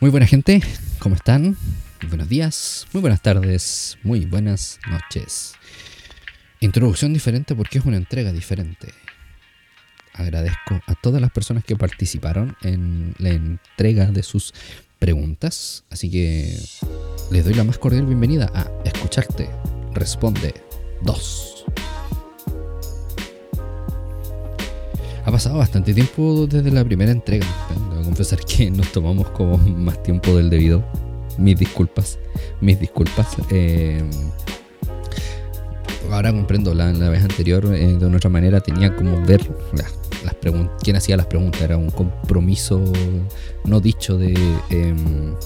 Muy buena gente, ¿cómo están? buenos días, muy buenas tardes, muy buenas noches. Introducción diferente porque es una entrega diferente. Agradezco a todas las personas que participaron en la entrega de sus preguntas, así que les doy la más cordial bienvenida a Escucharte Responde 2. Ha pasado bastante tiempo desde la primera entrega. Confesar que nos tomamos como más tiempo del debido. Mis disculpas. Mis disculpas. Eh, ahora comprendo, la, vez anterior eh, de otra manera tenía como ver las preguntas. Quién hacía las preguntas era un compromiso no dicho de. Em,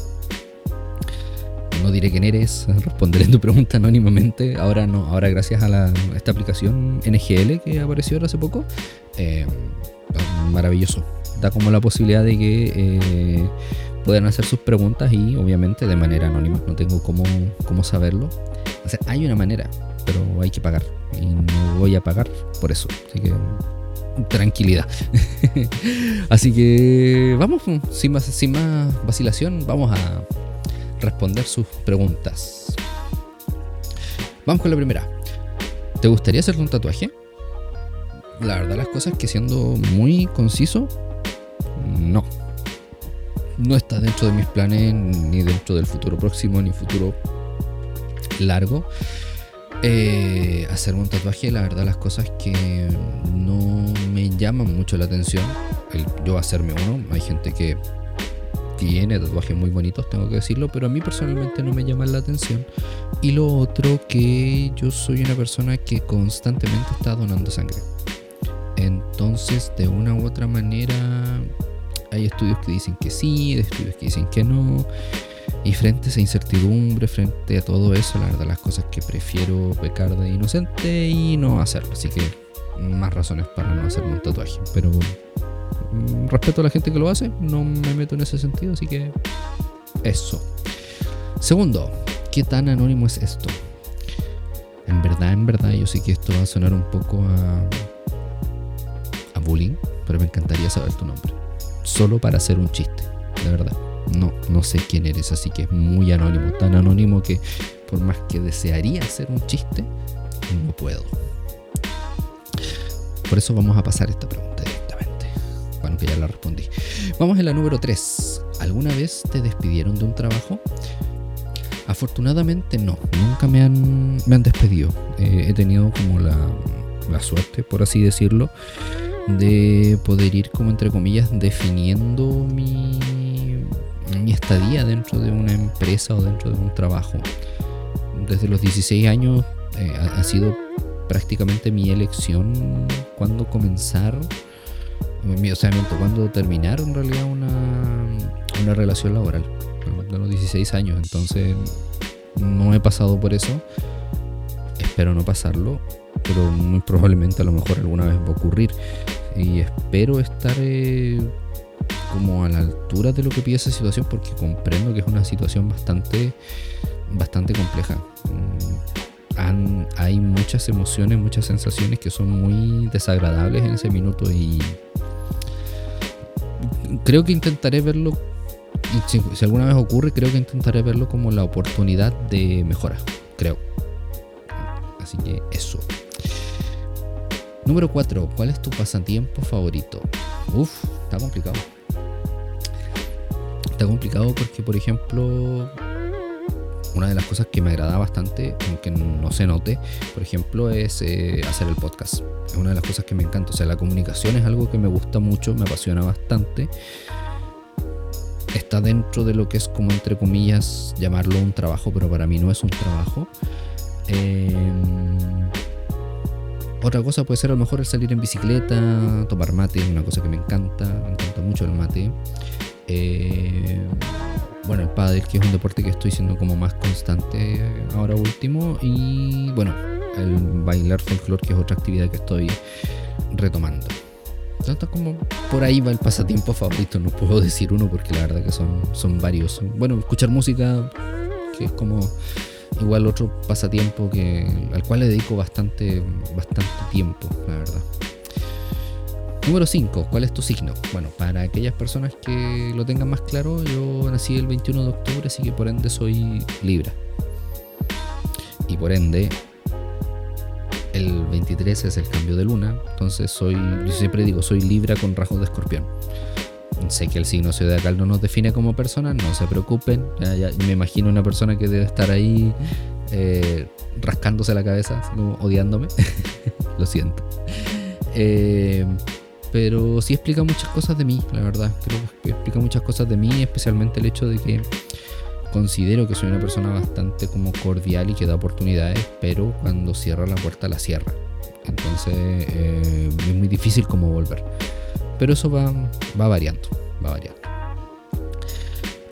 no diré quién eres, responderé tu pregunta anónimamente. Ahora no, ahora gracias a, esta aplicación NGL que apareció hace poco, eh, maravilloso. Da como la posibilidad de que eh, puedan hacer sus preguntas y obviamente de manera anónima. No tengo cómo, cómo saberlo. O sea, hay una manera, pero hay que pagar. Y no voy a pagar por eso. Así que tranquilidad. Así que vamos, sin más, sin más vacilación, vamos a responder sus preguntas. Vamos con la primera. ¿Te gustaría hacerte un tatuaje? La verdad las cosas que siendo muy conciso, no. No está dentro de mis planes, ni dentro del futuro próximo, ni futuro largo. Eh, hacerme un tatuaje, la verdad las cosas que no me llaman mucho la atención. Yo hacerme uno, hay gente que tiene tatuajes muy bonitos, tengo que decirlo, pero a mí personalmente no me llaman la atención. Y lo otro que yo soy una persona que constantemente está donando sangre. Entonces, de una u otra manera, hay estudios que dicen que sí, hay estudios que dicen que no. Y frente a esa incertidumbre, frente a todo eso, la verdad las cosas que prefiero pecar de inocente y no hacerlo. Así que más razones para no hacerme un tatuaje. Pero mm, respeto a la gente que lo hace, no me meto en ese sentido, así que eso. Segundo, ¿qué tan anónimo es esto? En verdad, en verdad, yo sé que esto va a sonar un poco a bullying, pero me encantaría saber tu nombre. Solo para hacer un chiste, de verdad. No, no sé quién eres, así que es muy anónimo. Tan anónimo que por más que desearía hacer un chiste, no puedo. Por eso vamos a pasar esta pregunta directamente. Bueno, que ya la respondí. Vamos en la número 3. ¿Alguna vez te despidieron de un trabajo? Afortunadamente no, nunca me han, me han despedido. Eh, he tenido como la, la suerte, por así decirlo, de poder ir como entre comillas definiendo mi, mi estadía dentro de una empresa o dentro de un trabajo. Desde los 16 años eh, ha, sido prácticamente mi elección cuando comenzar, o sea, cuando terminar en realidad una, una relación laboral. De los 16 años, entonces no he pasado por eso. Espero no pasarlo, pero muy probablemente a lo mejor alguna vez va a ocurrir. Y espero estar eh, como a la altura de lo que pide esa situación porque comprendo que es una situación bastante, bastante compleja. Mm, hay muchas emociones, muchas sensaciones que son muy desagradables en ese minuto y creo que intentaré verlo, si, si alguna vez ocurre, creo que intentaré verlo como la oportunidad de mejora, creo. Así que eso. Número 4. ¿Cuál es tu pasatiempo favorito? Uf, está complicado está complicado porque, por ejemplo, una de las cosas que me agrada bastante, aunque no se note, por ejemplo, es eh, hacer el podcast. Es una de las cosas que me encanta. O sea, la comunicación es algo que me gusta mucho, me apasiona bastante. Está dentro de lo que es como entre comillas llamarlo un trabajo, pero para mí no es un trabajo. Em, otra cosa puede ser a lo mejor el salir en bicicleta, tomar mate, es una cosa que me encanta, me encanta mucho el mate. Eh, bueno, el pádel, que es un deporte que estoy siendo como más constante ahora último. Y bueno, el bailar folclore, que es otra actividad que estoy retomando. Entonces, como por ahí va el pasatiempo favorito, no puedo decir uno porque la verdad que son, son varios. Bueno, escuchar música, que es como igual otro pasatiempo que, al cual le dedico bastante, bastante tiempo, la verdad. Número 5. ¿Cuál es tu signo? Bueno, para aquellas personas que lo tengan más claro, yo nací el 21 de octubre, así que por ende soy Libra. Y por ende, el 23 es el cambio de luna, entonces soy, yo siempre digo, soy Libra con rasgos de escorpión. Sé que el signo zodiacal no nos define como personas, no se preocupen. me imagino una persona que debe estar ahí eh, rascándose la cabeza, odiándome. Lo siento. Eh, pero sí explica muchas cosas de mí, la verdad. Creo que explica muchas cosas de mí, especialmente el hecho de que considero que soy una persona bastante como cordial y que da oportunidades, pero cuando cierra la puerta la cierra. Entonces eh, es muy difícil como volver. Pero eso va, va variando, va variando.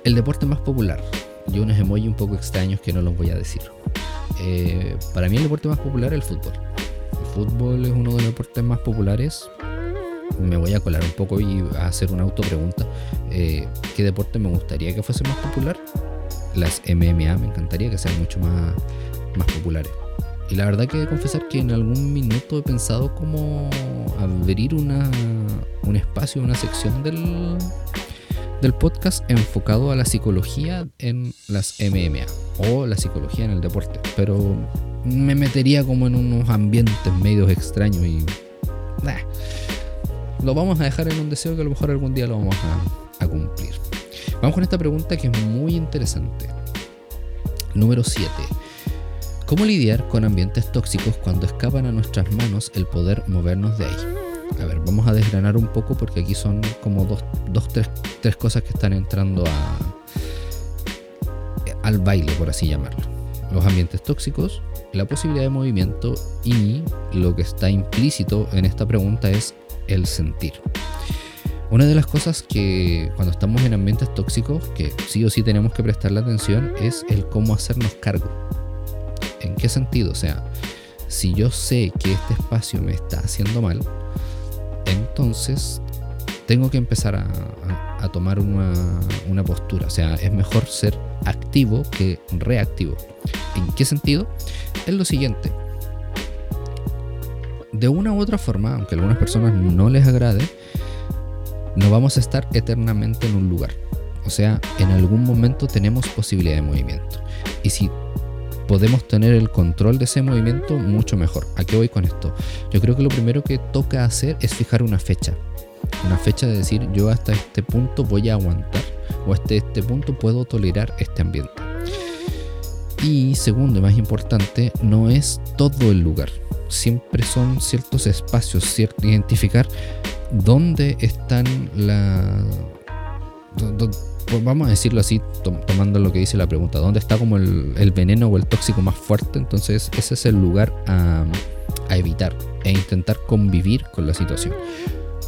El deporte más popular. Y unos emojis un poco extraños que no los voy a decir. Eh, para mí el deporte más popular es el fútbol. El fútbol es uno de los deportes más populares. Me voy a colar un poco y a hacer una autopregunta. Eh, ¿Qué deporte me gustaría que fuese más popular? Las MMA me encantaría que sean mucho más, más populares. Y la verdad que he de confesar que en algún minuto he pensado como abrir una, un espacio, una sección del, del podcast enfocado a la psicología en las MMA o la psicología en el deporte. Pero me metería como en unos ambientes medios extraños y... Lo vamos a dejar en un deseo que a lo mejor algún día lo vamos a, a cumplir. Vamos con esta pregunta que es muy interesante. Número 7. ¿Cómo lidiar con ambientes tóxicos cuando escapan a nuestras manos el poder movernos de ahí? A ver, vamos a desgranar un poco porque aquí son como dos, dos tres, tres cosas que están entrando a, al baile, por así llamarlo. Los ambientes tóxicos, la posibilidad de movimiento y lo que está implícito en esta pregunta es el sentir. Una de las cosas que cuando estamos en ambientes tóxicos, que sí o sí tenemos que prestarle atención, es el cómo hacernos cargo. ¿En qué sentido? O sea, si yo sé que este espacio me está haciendo mal, entonces tengo que empezar a, tomar una, una, postura. O sea, es mejor ser activo que reactivo. ¿En qué sentido? Es lo siguiente. De una u otra forma, aunque a algunas personas no les agrade, no vamos a estar eternamente en un lugar. O sea, en algún momento tenemos posibilidad de movimiento. Y si podemos tener el control de ese movimiento, mucho mejor. ¿A qué voy con esto? Yo creo que lo primero que toca hacer es fijar una fecha. Una fecha de decir yo hasta este punto voy a aguantar o hasta este punto puedo tolerar este ambiente. Y segundo y más importante, no es todo el lugar. Siempre son ciertos espacios, cierto, identificar dónde están la pues vamos a decirlo así, tomando lo que dice la pregunta, ¿dónde está como el, veneno o el tóxico más fuerte? Entonces ese es el lugar a, evitar e intentar convivir con la situación.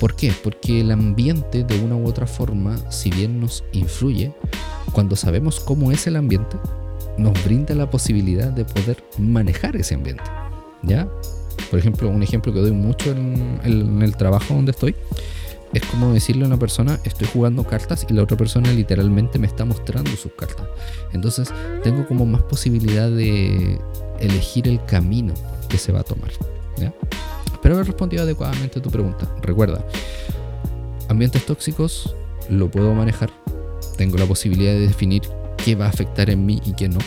¿Por qué? Porque el ambiente de una u otra forma, si bien nos influye, cuando sabemos cómo es el ambiente, nos brinda la posibilidad de poder manejar ese ambiente. ¿Ya? Por ejemplo, un ejemplo que doy mucho en el trabajo donde estoy es como decirle a una persona, estoy jugando cartas y la otra persona literalmente me está mostrando sus cartas. Entonces tengo como más posibilidad de elegir el camino que se va a tomar. Espero haber respondido adecuadamente a tu pregunta. Recuerda, ambientes tóxicos lo puedo manejar. Tengo la posibilidad de definir qué va a afectar en mí y qué no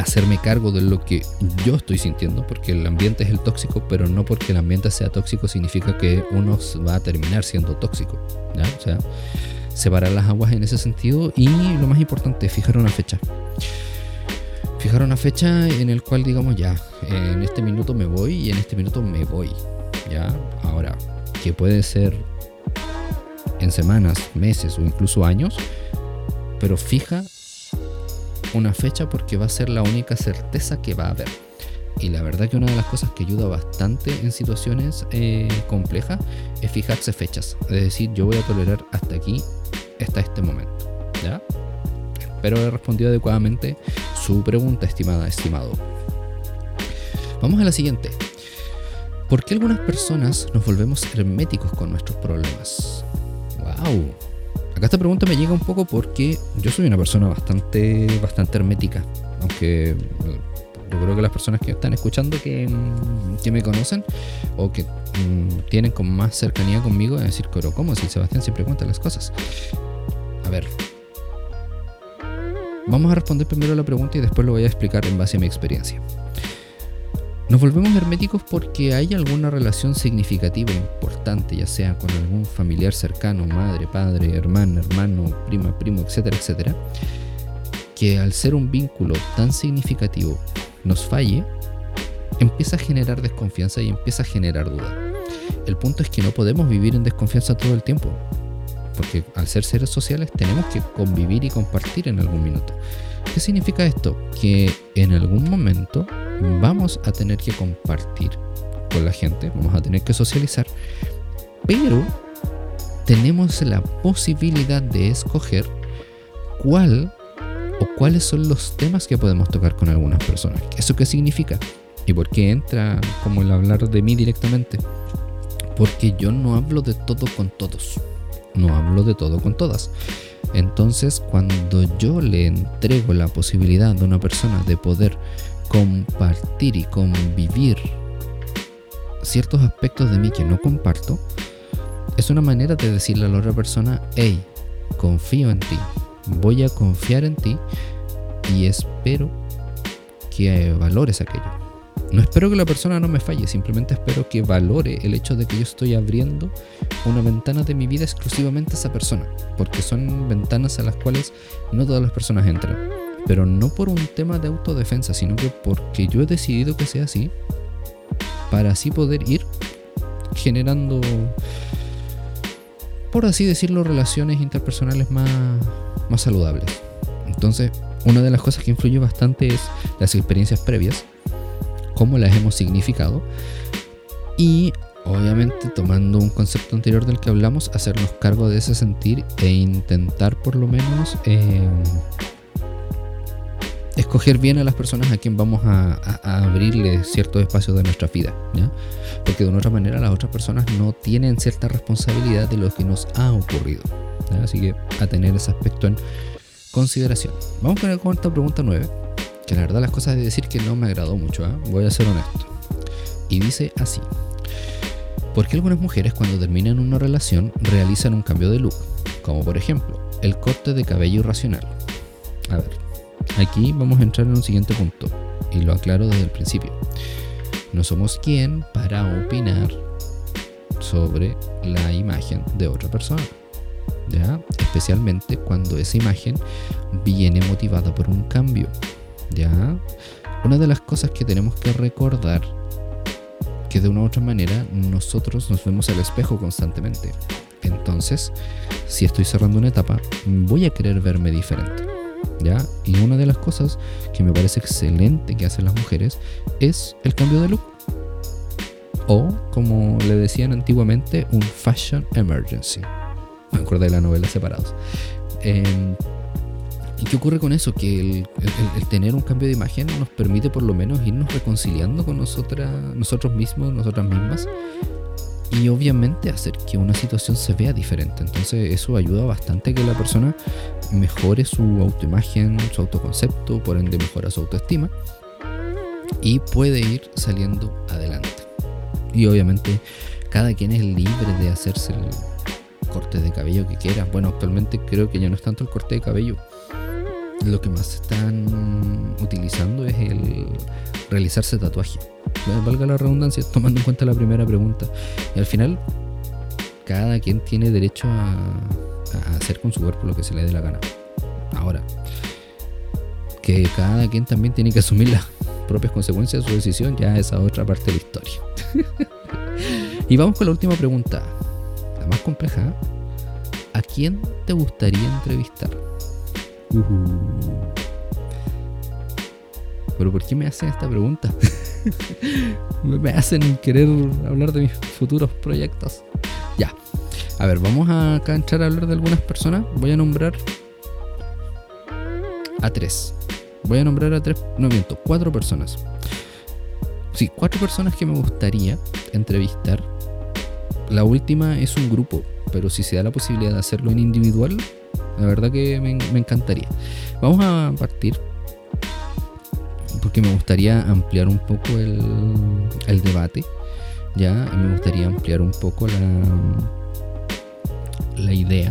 hacerme cargo de lo que yo estoy sintiendo, porque el ambiente es el tóxico, pero no porque el ambiente sea tóxico significa que uno va a terminar siendo tóxico. O sea, separar las aguas en ese sentido y lo más importante, fijar una fecha. Fijar una fecha en el cual digamos ya, en este minuto me voy y en este minuto me voy. Ya, ahora, que puede ser en semanas, meses o incluso años, pero fija una fecha porque va a ser la única certeza que va a haber. Y la verdad que una de las cosas que ayuda bastante en situaciones eh, complejas es fijarse fechas. Es decir, yo voy a tolerar hasta aquí, hasta este momento. ¿Ya? Espero haber respondido adecuadamente su pregunta, estimada, estimado. Vamos a la siguiente. ¿Por qué algunas personas nos volvemos herméticos con nuestros problemas? ¡Wow! Acá esta pregunta me llega un poco porque yo soy una persona bastante, bastante hermética, aunque yo creo que las personas que están escuchando que, mm, que me conocen o que mm, tienen como más cercanía conmigo, es decir, pero ¿cómo? Si Sebastián siempre cuenta las cosas. A ver. Vamos a responder primero la pregunta y después lo voy a explicar en base a mi experiencia. Nos volvemos herméticos porque hay alguna relación significativa importante, ya sea con algún familiar cercano, madre, padre, hermana, hermano, prima, primo, etcétera, etcétera, que al ser un vínculo tan significativo nos falle, empieza a generar desconfianza y empieza a generar duda. El punto es que no podemos vivir en desconfianza todo el tiempo, porque al ser seres sociales tenemos que convivir y compartir en algún minuto. ¿Qué significa esto? Que en algún momento vamos a tener que compartir con la gente, vamos a tener que socializar, pero tenemos la posibilidad de escoger cuál o cuáles son los temas que podemos tocar con algunas personas. ¿Eso qué significa? ¿Y por qué entra como el hablar de mí directamente? Porque yo no hablo de todo con todos. No hablo de todo con todas. Entonces, cuando yo le entrego la posibilidad a una persona de poder compartir y convivir ciertos aspectos de mí que no comparto, es una manera de decirle a la otra persona, hey, confío en ti, voy a confiar en ti y espero que valores aquello. No espero que la persona no me falle, simplemente espero que valore el hecho de que yo estoy abriendo una ventana de mi vida exclusivamente a esa persona, porque son ventanas a las cuales no todas las personas entran, pero no por un tema de autodefensa, sino que porque yo he decidido que sea así, para así poder ir generando, por así decirlo, relaciones interpersonales más, más saludables. Entonces, una de las cosas que influye bastante es las experiencias previas, cómo las hemos significado y obviamente tomando un concepto anterior del que hablamos, hacernos cargo de ese sentir e intentar por lo menos eh, escoger bien a las personas a quien vamos a, abrirle ciertos espacios de nuestra vida, porque de una otra manera las otras personas no tienen cierta responsabilidad de lo que nos ha ocurrido. Así que a tener ese aspecto en consideración. Vamos con esta pregunta 9, que la verdad las cosas de decir que no me agradó mucho, ¿eh? voy a ser honesto. Y dice así. ¿Por qué algunas mujeres cuando terminan una relación realizan un cambio de look? Como por ejemplo, el corte de cabello irracional. A ver, aquí vamos a entrar en un siguiente punto, y lo aclaro desde el principio. No somos quien para opinar sobre la imagen de otra persona. Especialmente cuando esa imagen viene motivada por un cambio, ¿ya? Una de las cosas que tenemos que recordar que de una u otra manera nosotros nos vemos al espejo constantemente. Entonces, si estoy cerrando una etapa, voy a querer verme diferente. ¿Ya? Y una de las cosas que me parece excelente que hacen las mujeres es el cambio de look. O, como le decían antiguamente, un fashion emergency me acuerdo de la novela Separados. Em, ¿Y qué ocurre con eso? Que el, tener un cambio de imagen nos permite por lo menos irnos reconciliando con nosotras, nosotros mismos, nosotras mismas. Y obviamente hacer que una situación se vea diferente. Entonces eso ayuda bastante a que la persona mejore su autoimagen, su autoconcepto, por ende mejora su autoestima. Y puede ir saliendo adelante. Y obviamente cada quien es libre de hacerse el, corte de cabello que quieras. Bueno, actualmente creo que ya no es tanto el corte de cabello. Lo que más están utilizando es el realizarse tatuaje. Valga la redundancia, tomando en cuenta la primera pregunta. Y al final, cada quien tiene derecho a, hacer con su cuerpo lo que se le dé la gana. Ahora, que cada quien también tiene que asumir las propias consecuencias de su decisión, ya esa otra parte de la historia. y vamos con la última pregunta más compleja. ¿A quién te gustaría entrevistar? Pero ¿por qué me hacen esta pregunta? me hacen querer hablar de mis futuros proyectos. Ya. A ver, vamos a acá entrar a hablar de algunas personas. Voy a nombrar a tres. Voy a nombrar a tres, no miento, cuatro personas. Sí, cuatro personas que me gustaría entrevistar la última es un grupo, pero si se da la posibilidad de hacerlo en individual, la verdad que me, encantaría. Vamos a partir porque me gustaría ampliar un poco el, debate, ya, me gustaría ampliar un poco la, la idea.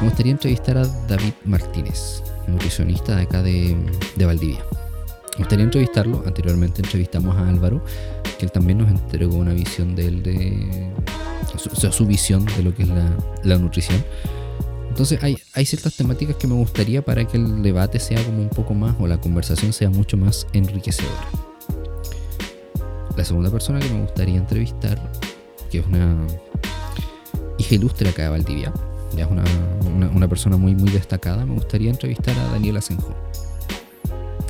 Me gustaría entrevistar a David Martínez, nutricionista de acá de, de Valdivia. Me gustaría entrevistarlo. Anteriormente entrevistamos a Álvaro, que él también nos entregó una visión de él, de, o sea, su visión de lo que es la, la nutrición. Entonces hay, ciertas temáticas que me gustaría para que el debate sea como un poco más, o la conversación sea mucho más enriquecedora. La segunda persona que me gustaría entrevistar, que es una hija ilustre acá de Valdivia, ya es una, una, una persona muy, muy destacada, me gustaría entrevistar a Daniel Asenjo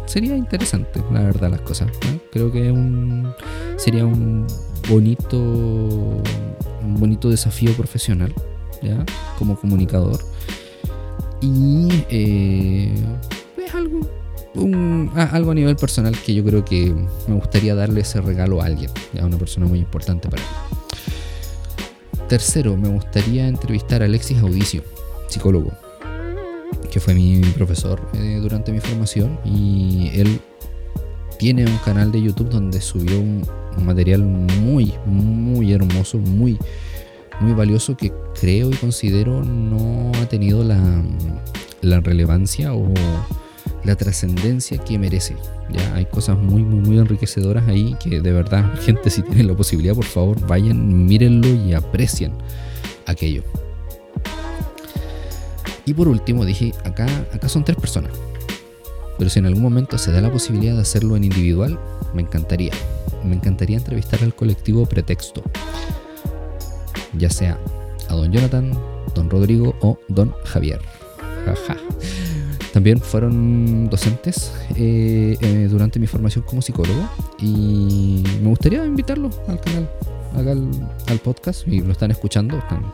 sería interesante, la verdad, las cosas. Creo que un, sería un bonito, un bonito desafío profesional, ¿ya? Como comunicador. Y eh, es algo, un, algo a nivel personal que yo creo que me gustaría darle ese regalo a alguien, a una persona muy importante para mí. Tercero, me gustaría entrevistar a Alexis Audicio, psicólogo que fue mi profesor eh, durante mi formación y él tiene un canal de YouTube donde subió un, material muy, muy hermoso, muy, muy valioso que creo y considero no ha tenido la, relevancia o la trascendencia que merece. Ya hay cosas muy, muy, muy enriquecedoras ahí que de verdad, gente, si tienen la posibilidad, por favor, vayan, mírenlo y aprecien aquello. Y por último dije, acá, acá son tres personas. Pero si en algún momento se da la posibilidad de hacerlo en individual, me encantaría. Me encantaría entrevistar al colectivo Pretexto. Ya sea a don Jonathan, don Rodrigo o don Javier. También fueron docentes eh, eh, durante mi formación como psicólogo y me gustaría invitarlo al canal, al, al podcast y lo están escuchando, están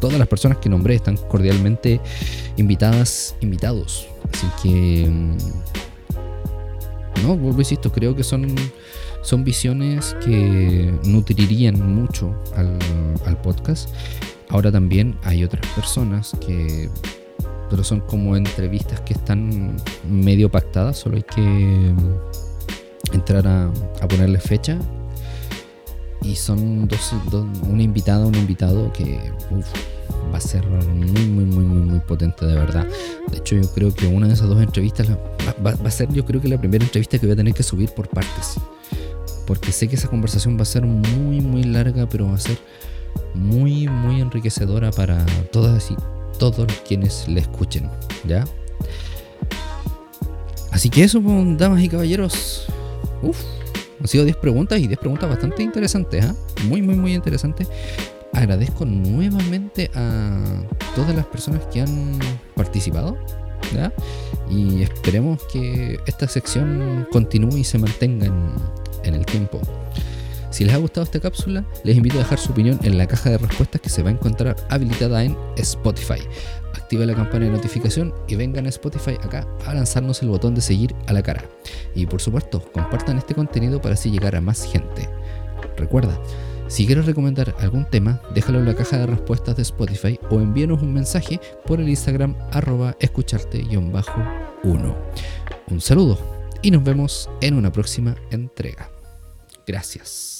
todas las personas que nombré están cordialmente invitadas, invitados. Así que, mm, no, vuelvo insisto, creo que son, son visiones que nutrirían mucho al, podcast. Ahora también hay otras personas que, pero son como entrevistas que están medio pactadas, solo hay que entrar a, ponerle fecha y son dos, una invitada, un invitado que uf, va a ser muy, muy, muy, muy, muy potente de verdad. De hecho, yo creo que una de esas dos entrevistas va, a ser, yo creo que la primera entrevista que voy a tener que subir por partes. Porque sé que esa conversación va a ser muy, muy larga, pero va a ser muy, muy enriquecedora para todas y todos quienes le escuchen. ¿Ya? Así que eso, pues, damas y caballeros. Uf. Han sido 10 preguntas y 10 preguntas bastante interesantes, ¿eh? muy, muy, muy interesantes. Agradezco nuevamente a todas las personas que han participado. ¿ya? Y esperemos que esta sección continúe y se mantenga en, en el tiempo. Si les ha gustado esta cápsula, les invito a dejar su opinión en la caja de respuestas que se va a encontrar habilitada en Spotify active la campana de notificación y vengan a Spotify acá a lanzarnos el botón de seguir a la cara. Y por supuesto, compartan este contenido para así llegar a más gente. Recuerda, si quieres recomendar algún tema, déjalo en la caja de respuestas de Spotify o envíenos un mensaje por el Instagram arroba escucharte-1. Un saludo y nos vemos en una próxima entrega. Gracias.